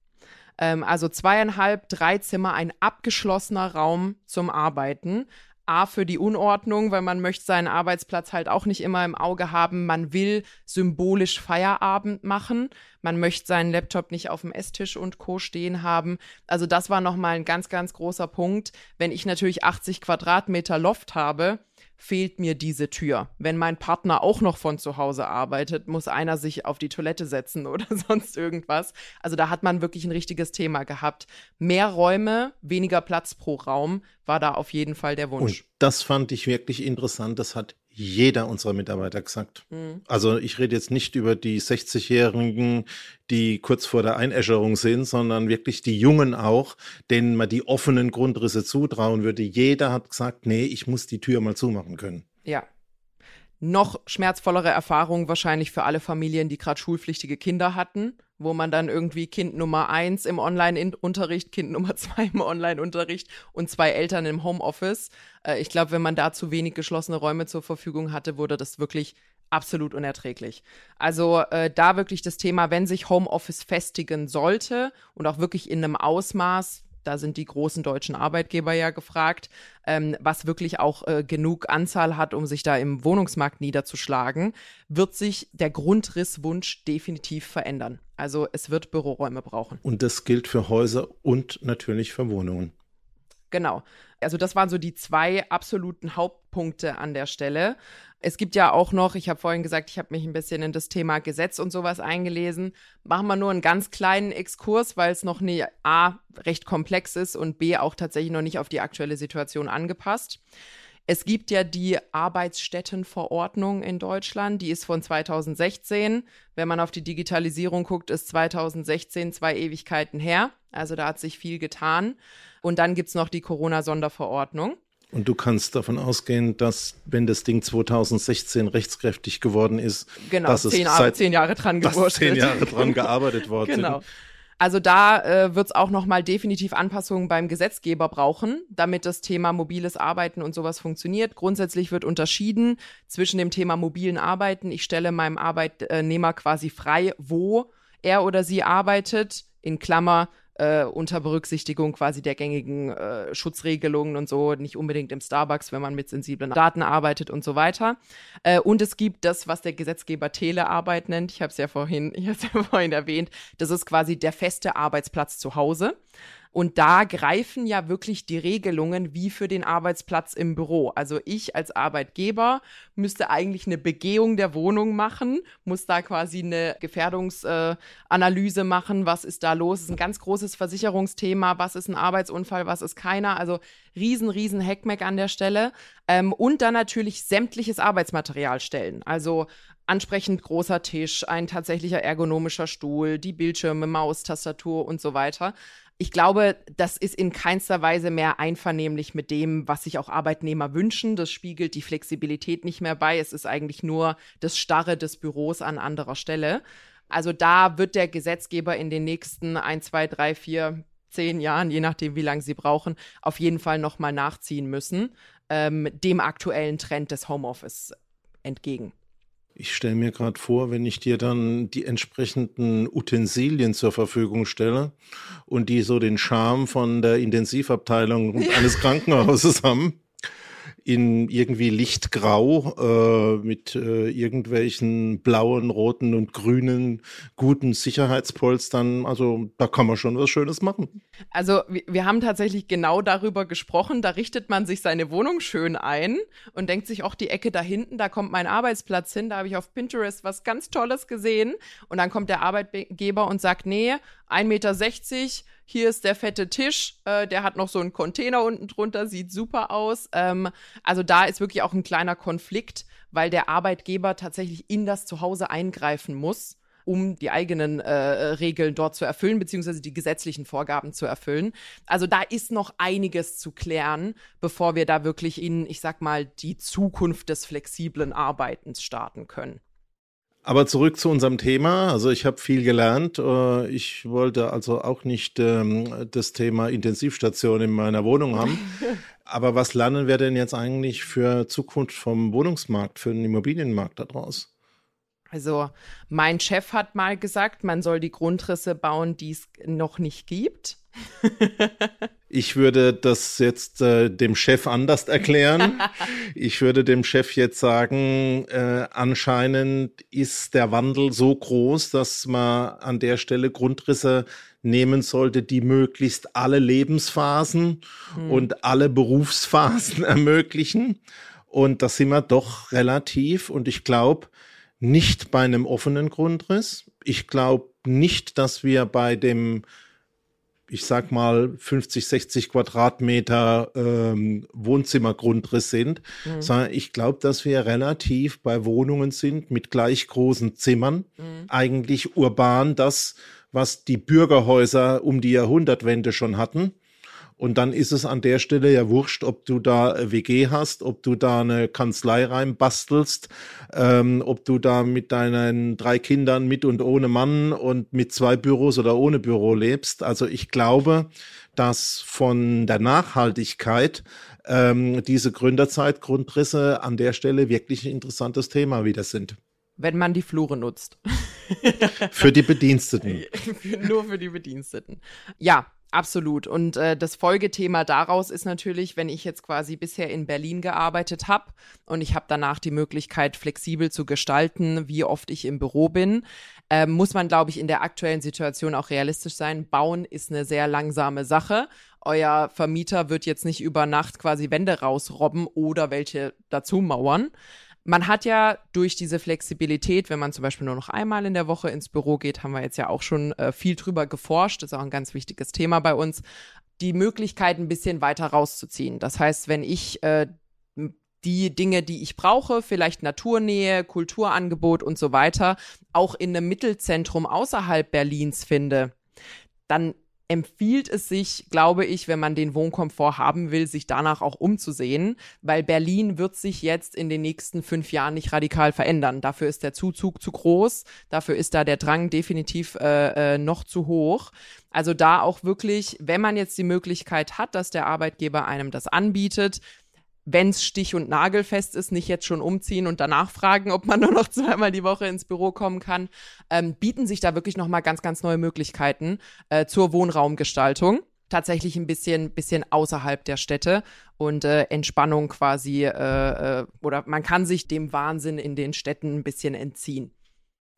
Ähm, also zweieinhalb, drei Zimmer, ein abgeschlossener Raum zum Arbeiten. A für die Unordnung, weil man möchte seinen Arbeitsplatz halt auch nicht immer im Auge haben. Man will symbolisch Feierabend machen. Man möchte seinen Laptop nicht auf dem Esstisch und Co. stehen haben. Also das war nochmal ein ganz, ganz großer Punkt. Wenn ich natürlich 80 Quadratmeter Loft habe, fehlt mir diese Tür. Wenn mein Partner auch noch von zu Hause arbeitet, muss einer sich auf die Toilette setzen oder sonst irgendwas. Also da hat man wirklich ein richtiges Thema gehabt. Mehr Räume, weniger Platz pro Raum war da auf jeden Fall der Wunsch. Und das fand ich wirklich interessant. Das hat jeder unserer Mitarbeiter gesagt. Mhm. Also ich rede jetzt nicht über die 60-Jährigen, die kurz vor der Einäscherung sind, sondern wirklich die Jungen auch, denen man die offenen Grundrisse zutrauen würde. Jeder hat gesagt, nee, ich muss die Tür mal zumachen können. Ja. Noch schmerzvollere Erfahrung wahrscheinlich für alle Familien, die gerade schulpflichtige Kinder hatten wo man dann irgendwie Kind Nummer eins im Online-Unterricht, Kind Nummer zwei im Online-Unterricht und zwei Eltern im Homeoffice. Äh, ich glaube, wenn man da zu wenig geschlossene Räume zur Verfügung hatte, wurde das wirklich absolut unerträglich. Also äh, da wirklich das Thema, wenn sich Homeoffice festigen sollte und auch wirklich in einem Ausmaß, da sind die großen deutschen Arbeitgeber ja gefragt, ähm, was wirklich auch äh, genug Anzahl hat, um sich da im Wohnungsmarkt niederzuschlagen, wird sich der Grundrisswunsch definitiv verändern. Also es wird Büroräume brauchen. Und das gilt für Häuser und natürlich für Wohnungen. Genau. Also das waren so die zwei absoluten Hauptpunkte an der Stelle. Es gibt ja auch noch, ich habe vorhin gesagt, ich habe mich ein bisschen in das Thema Gesetz und sowas eingelesen. Machen wir nur einen ganz kleinen Exkurs, weil es noch nie A recht komplex ist und B auch tatsächlich noch nicht auf die aktuelle Situation angepasst. Es gibt ja die Arbeitsstättenverordnung in Deutschland, die ist von 2016. Wenn man auf die Digitalisierung guckt, ist 2016 zwei Ewigkeiten her. Also da hat sich viel getan. Und dann gibt es noch die Corona-Sonderverordnung. Und du kannst davon ausgehen, dass, wenn das Ding 2016 rechtskräftig geworden ist, genau, dass zehn, es seit, zehn Jahre dran dass zehn Jahre dran gearbeitet worden genau. sind. Also da äh, wird es auch nochmal definitiv Anpassungen beim Gesetzgeber brauchen, damit das Thema mobiles Arbeiten und sowas funktioniert. Grundsätzlich wird unterschieden zwischen dem Thema mobilen Arbeiten. Ich stelle meinem Arbeitnehmer quasi frei, wo er oder sie arbeitet. In Klammer, äh, unter Berücksichtigung quasi der gängigen äh, Schutzregelungen und so, nicht unbedingt im Starbucks, wenn man mit sensiblen Daten arbeitet und so weiter. Äh, und es gibt das, was der Gesetzgeber Telearbeit nennt. Ich habe es ja ja vorhin erwähnt. Das ist quasi der feste Arbeitsplatz zu Hause. Und da greifen ja wirklich die Regelungen wie für den Arbeitsplatz im Büro. Also ich als Arbeitgeber müsste eigentlich eine Begehung der Wohnung machen, muss da quasi eine Gefährdungsanalyse äh, machen. Was ist da los? Das ist ein ganz großes Versicherungsthema. Was ist ein Arbeitsunfall? Was ist keiner? Also riesen, riesen Heckmeck an der Stelle. Ähm, und dann natürlich sämtliches Arbeitsmaterial stellen. Also ansprechend großer Tisch, ein tatsächlicher ergonomischer Stuhl, die Bildschirme, Maus, Tastatur und so weiter Ich glaube, das ist in keinster Weise mehr einvernehmlich mit dem, was sich auch Arbeitnehmer wünschen. Das spiegelt die Flexibilität nicht mehr bei. Es ist eigentlich nur das Starre des Büros an anderer Stelle. Also da wird der Gesetzgeber in den nächsten ein, zwei, drei, vier, zehn Jahren, je nachdem, wie lange sie brauchen, auf jeden Fall nochmal nachziehen müssen, ähm, dem aktuellen Trend des Homeoffice entgegen. Ich stelle mir gerade vor, wenn ich dir dann die entsprechenden Utensilien zur Verfügung stelle und die so den Charme von der Intensivabteilung eines Krankenhauses haben, in irgendwie lichtgrau äh, mit äh, irgendwelchen blauen, roten und grünen guten Sicherheitspolstern. Also da kann man schon was Schönes machen. Also wir, wir haben tatsächlich genau darüber gesprochen. Da richtet man sich seine Wohnung schön ein und denkt sich auch die Ecke da hinten, da kommt mein Arbeitsplatz hin. Da habe ich auf Pinterest was ganz Tolles gesehen. Und dann kommt der Arbeitgeber und sagt, nee, 1,60 Meter hier ist der fette Tisch, äh, der hat noch so einen Container unten drunter, sieht super aus. Ähm, also da ist wirklich auch ein kleiner Konflikt, weil der Arbeitgeber tatsächlich in das Zuhause eingreifen muss um die eigenen äh, Regeln dort zu erfüllen, beziehungsweise die gesetzlichen Vorgaben zu erfüllen. Also da ist noch einiges zu klären, bevor wir da wirklich in, ich sag mal, die Zukunft des flexiblen Arbeitens starten können. Aber zurück zu unserem Thema. Also ich habe viel gelernt. Äh, ich wollte also auch nicht ähm, das Thema Intensivstation in meiner Wohnung haben. Aber was lernen wir denn jetzt eigentlich für Zukunft vom Wohnungsmarkt, für den Immobilienmarkt daraus? Also mein Chef hat mal gesagt, man soll die Grundrisse bauen, die es noch nicht gibt. ich würde das jetzt äh, dem Chef anders erklären. ich würde dem Chef jetzt sagen, äh, anscheinend ist der Wandel so groß, dass man an der Stelle Grundrisse nehmen sollte, die möglichst alle Lebensphasen hm. und alle Berufsphasen ermöglichen. Und da sind wir doch relativ. Und ich glaube, nicht bei einem offenen Grundriss. Ich glaube nicht, dass wir bei dem, ich sag mal, 50, 60 Quadratmeter ähm, Wohnzimmergrundriss sind, mhm. sondern ich glaube, dass wir relativ bei Wohnungen sind mit gleich großen Zimmern, mhm. eigentlich urban das, was die Bürgerhäuser um die Jahrhundertwende schon hatten. Und dann ist es an der Stelle ja wurscht, ob du da WG hast, ob du da eine Kanzlei reinbastelst, ähm, ob du da mit deinen drei Kindern mit und ohne Mann und mit zwei Büros oder ohne Büro lebst. Also ich glaube, dass von der Nachhaltigkeit ähm, diese Gründerzeitgrundrisse an der Stelle wirklich ein interessantes Thema wieder sind. Wenn man die Flure nutzt. für die Bediensteten. Nur für die Bediensteten. Ja, Absolut. Und äh, das Folgethema daraus ist natürlich, wenn ich jetzt quasi bisher in Berlin gearbeitet habe und ich habe danach die Möglichkeit, flexibel zu gestalten, wie oft ich im Büro bin, äh, muss man, glaube ich, in der aktuellen Situation auch realistisch sein. Bauen ist eine sehr langsame Sache. Euer Vermieter wird jetzt nicht über Nacht quasi Wände rausrobben oder welche dazu mauern. Man hat ja durch diese Flexibilität, wenn man zum Beispiel nur noch einmal in der Woche ins Büro geht, haben wir jetzt ja auch schon äh, viel drüber geforscht, ist auch ein ganz wichtiges Thema bei uns, die Möglichkeit ein bisschen weiter rauszuziehen. Das heißt, wenn ich äh, die Dinge, die ich brauche, vielleicht Naturnähe, Kulturangebot und so weiter, auch in einem Mittelzentrum außerhalb Berlins finde, dann empfiehlt es sich, glaube ich, wenn man den Wohnkomfort haben will, sich danach auch umzusehen, weil Berlin wird sich jetzt in den nächsten fünf Jahren nicht radikal verändern. Dafür ist der Zuzug zu groß, dafür ist da der Drang definitiv äh, äh, noch zu hoch. Also da auch wirklich, wenn man jetzt die Möglichkeit hat, dass der Arbeitgeber einem das anbietet, wenn es stich- und nagelfest ist, nicht jetzt schon umziehen und danach fragen, ob man nur noch zweimal die Woche ins Büro kommen kann, ähm, bieten sich da wirklich nochmal ganz, ganz neue Möglichkeiten äh, zur Wohnraumgestaltung. Tatsächlich ein bisschen, bisschen außerhalb der Städte und äh, Entspannung quasi, äh, äh, oder man kann sich dem Wahnsinn in den Städten ein bisschen entziehen.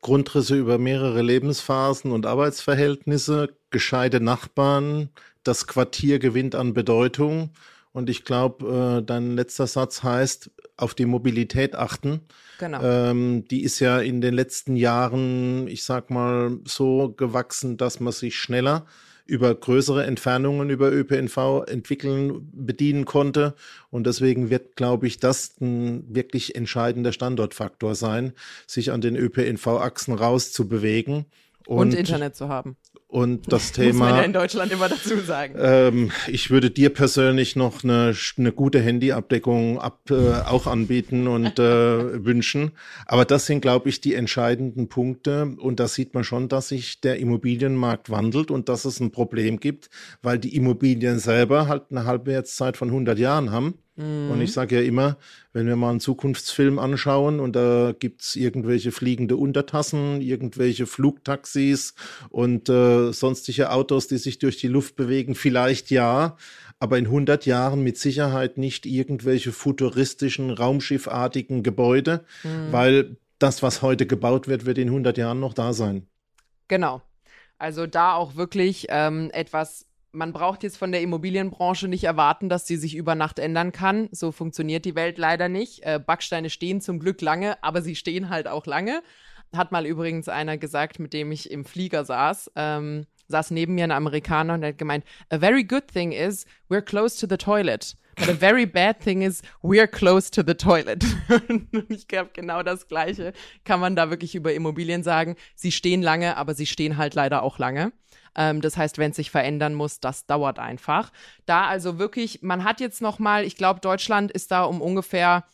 Grundrisse über mehrere Lebensphasen und Arbeitsverhältnisse, gescheite Nachbarn, das Quartier gewinnt an Bedeutung und ich glaube, äh, dein letzter Satz heißt, auf die Mobilität achten. Genau. Ähm, die ist ja in den letzten Jahren, ich sag mal, so gewachsen, dass man sich schneller über größere Entfernungen über ÖPNV entwickeln, bedienen konnte. Und deswegen wird, glaube ich, das ein wirklich entscheidender Standortfaktor sein, sich an den ÖPNV-Achsen rauszubewegen. Und, und Internet zu haben Und das Thema. Muss man ja in Deutschland immer dazu sagen. Ähm, ich würde dir persönlich noch eine, eine gute Handyabdeckung ab, äh, auch anbieten und äh, wünschen. Aber das sind, glaube ich, die entscheidenden Punkte. Und da sieht man schon, dass sich der Immobilienmarkt wandelt und dass es ein Problem gibt, weil die Immobilien selber halt eine Halbwertszeit von 100 Jahren haben. Mhm. Und ich sage ja immer, wenn wir mal einen Zukunftsfilm anschauen und da gibt's irgendwelche fliegende Untertassen, irgendwelche Flugtaxis und äh, sonstige Autos, die sich durch die Luft bewegen, vielleicht ja, aber in 100 Jahren mit Sicherheit nicht irgendwelche futuristischen, raumschiffartigen Gebäude, mhm. weil das, was heute gebaut wird, wird in 100 Jahren noch da sein. Genau. Also da auch wirklich ähm, etwas man braucht jetzt von der Immobilienbranche nicht erwarten, dass sie sich über Nacht ändern kann. So funktioniert die Welt leider nicht. Äh, Backsteine stehen zum Glück lange, aber sie stehen halt auch lange. Hat mal übrigens einer gesagt, mit dem ich im Flieger saß. Ähm, saß neben mir ein Amerikaner und hat gemeint, a very good thing is we're close to the toilet. But a very bad thing is we're close to the toilet. und ich glaube, genau das Gleiche kann man da wirklich über Immobilien sagen. Sie stehen lange, aber sie stehen halt leider auch lange. Ähm, das heißt, wenn es sich verändern muss, das dauert einfach. Da also wirklich, man hat jetzt noch mal, ich glaube, Deutschland ist da um ungefähr,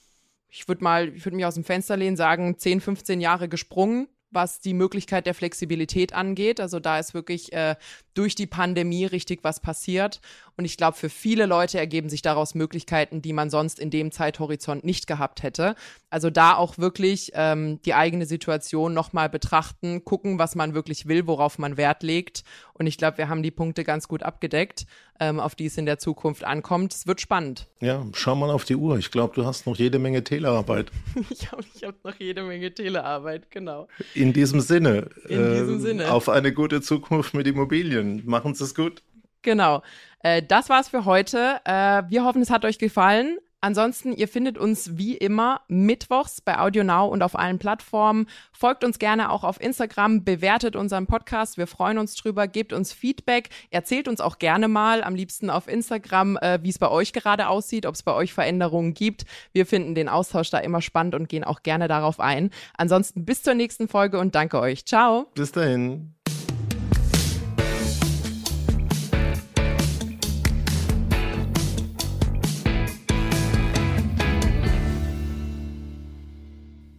ich würde mal, ich würde mich aus dem Fenster lehnen, sagen, 10, 15 Jahre gesprungen was die Möglichkeit der Flexibilität angeht. Also da ist wirklich äh, durch die Pandemie richtig was passiert. Und ich glaube, für viele Leute ergeben sich daraus Möglichkeiten, die man sonst in dem Zeithorizont nicht gehabt hätte. Also da auch wirklich ähm, die eigene Situation nochmal betrachten, gucken, was man wirklich will, worauf man Wert legt. Und ich glaube, wir haben die Punkte ganz gut abgedeckt, ähm, auf die es in der Zukunft ankommt. Es wird spannend. Ja, schau mal auf die Uhr. Ich glaube, du hast noch jede Menge Telearbeit. ich habe ich hab noch jede Menge Telearbeit, genau. In diesem Sinne. In äh, diesem Sinne. Auf eine gute Zukunft mit Immobilien. Machen Sie es gut. Genau. Äh, das war's für heute. Äh, wir hoffen, es hat euch gefallen. Ansonsten, ihr findet uns wie immer mittwochs bei Audio Now und auf allen Plattformen. Folgt uns gerne auch auf Instagram, bewertet unseren Podcast. Wir freuen uns drüber, gebt uns Feedback, erzählt uns auch gerne mal, am liebsten auf Instagram, äh, wie es bei euch gerade aussieht, ob es bei euch Veränderungen gibt. Wir finden den Austausch da immer spannend und gehen auch gerne darauf ein. Ansonsten bis zur nächsten Folge und danke euch. Ciao. Bis dahin.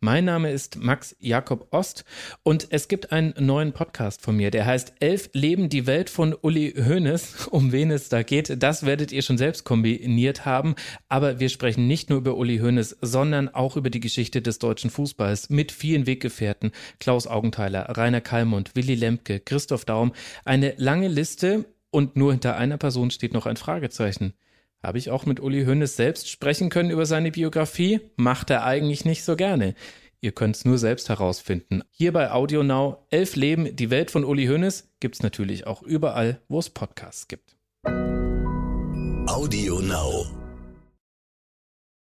mein Name ist Max Jakob Ost und es gibt einen neuen Podcast von mir, der heißt Elf Leben die Welt von Uli Hoeneß. Um wen es da geht, das werdet ihr schon selbst kombiniert haben. Aber wir sprechen nicht nur über Uli Hoeneß, sondern auch über die Geschichte des deutschen Fußballs mit vielen Weggefährten. Klaus Augenthaler, Rainer Kallmund, Willy Lemke, Christoph Daum. Eine lange Liste und nur hinter einer Person steht noch ein Fragezeichen. Habe ich auch mit Uli Hoeneß selbst sprechen können über seine Biografie? Macht er eigentlich nicht so gerne. Ihr könnt es nur selbst herausfinden. Hier bei Audio Now, Elf Leben, die Welt von Uli Hoeneß, gibt es natürlich auch überall, wo es Podcasts gibt. Audio Now.